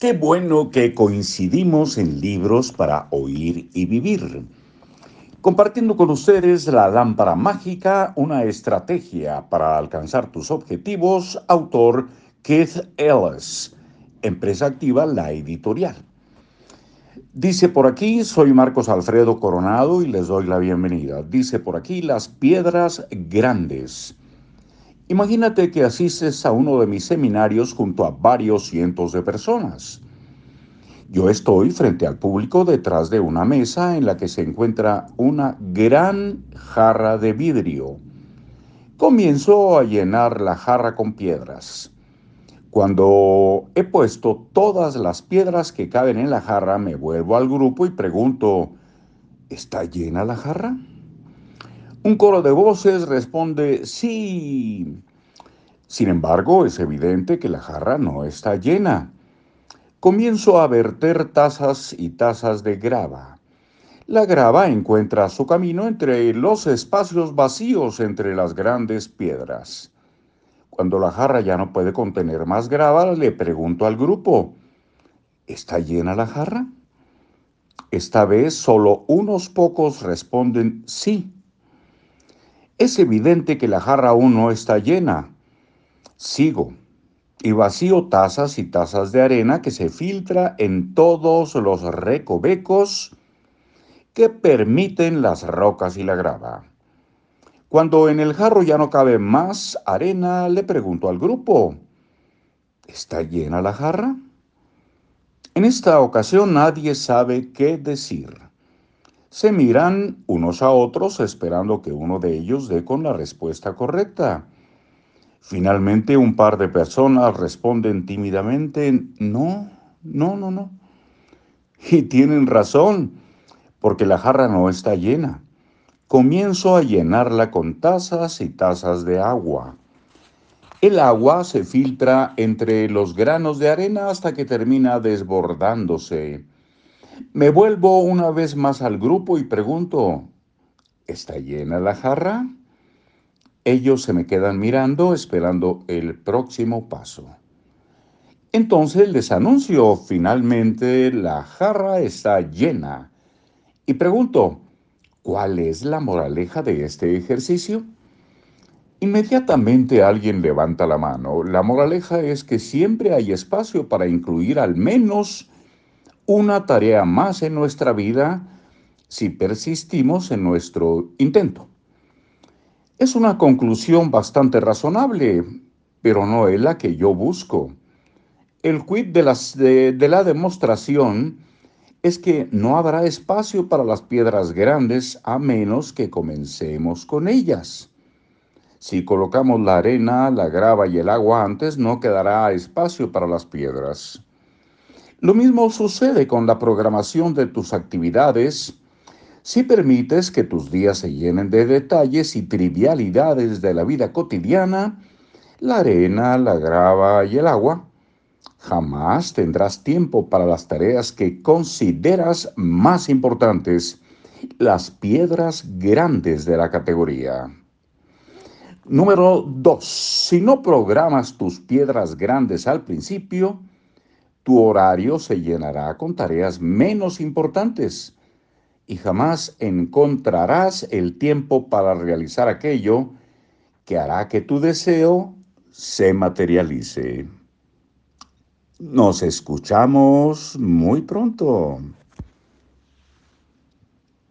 Qué bueno que coincidimos en libros para oír y vivir. Compartiendo con ustedes la lámpara mágica, una estrategia para alcanzar tus objetivos, autor Keith Ellis, empresa activa La Editorial. Dice por aquí, soy Marcos Alfredo Coronado y les doy la bienvenida. Dice por aquí, las piedras grandes. Imagínate que asistes a uno de mis seminarios junto a varios cientos de personas. Yo estoy frente al público detrás de una mesa en la que se encuentra una gran jarra de vidrio. Comienzo a llenar la jarra con piedras. Cuando he puesto todas las piedras que caben en la jarra, me vuelvo al grupo y pregunto, ¿está llena la jarra? Un coro de voces responde sí. Sin embargo, es evidente que la jarra no está llena. Comienzo a verter tazas y tazas de grava. La grava encuentra su camino entre los espacios vacíos entre las grandes piedras. Cuando la jarra ya no puede contener más grava, le pregunto al grupo, ¿está llena la jarra? Esta vez solo unos pocos responden sí. Es evidente que la jarra aún no está llena. Sigo y vacío tazas y tazas de arena que se filtra en todos los recovecos que permiten las rocas y la grava. Cuando en el jarro ya no cabe más arena, le pregunto al grupo, ¿está llena la jarra? En esta ocasión nadie sabe qué decir. Se miran unos a otros esperando que uno de ellos dé con la respuesta correcta. Finalmente un par de personas responden tímidamente, no, no, no, no. Y tienen razón, porque la jarra no está llena. Comienzo a llenarla con tazas y tazas de agua. El agua se filtra entre los granos de arena hasta que termina desbordándose. Me vuelvo una vez más al grupo y pregunto, ¿está llena la jarra? Ellos se me quedan mirando esperando el próximo paso. Entonces les anuncio, finalmente la jarra está llena. Y pregunto, ¿cuál es la moraleja de este ejercicio? Inmediatamente alguien levanta la mano. La moraleja es que siempre hay espacio para incluir al menos una tarea más en nuestra vida si persistimos en nuestro intento. Es una conclusión bastante razonable, pero no es la que yo busco. El quid de, de la demostración es que no habrá espacio para las piedras grandes a menos que comencemos con ellas. Si colocamos la arena, la grava y el agua antes, no quedará espacio para las piedras. Lo mismo sucede con la programación de tus actividades. Si permites que tus días se llenen de detalles y trivialidades de la vida cotidiana, la arena, la grava y el agua, jamás tendrás tiempo para las tareas que consideras más importantes, las piedras grandes de la categoría. Número 2. Si no programas tus piedras grandes al principio, tu horario se llenará con tareas menos importantes y jamás encontrarás el tiempo para realizar aquello que hará que tu deseo se materialice. Nos escuchamos muy pronto.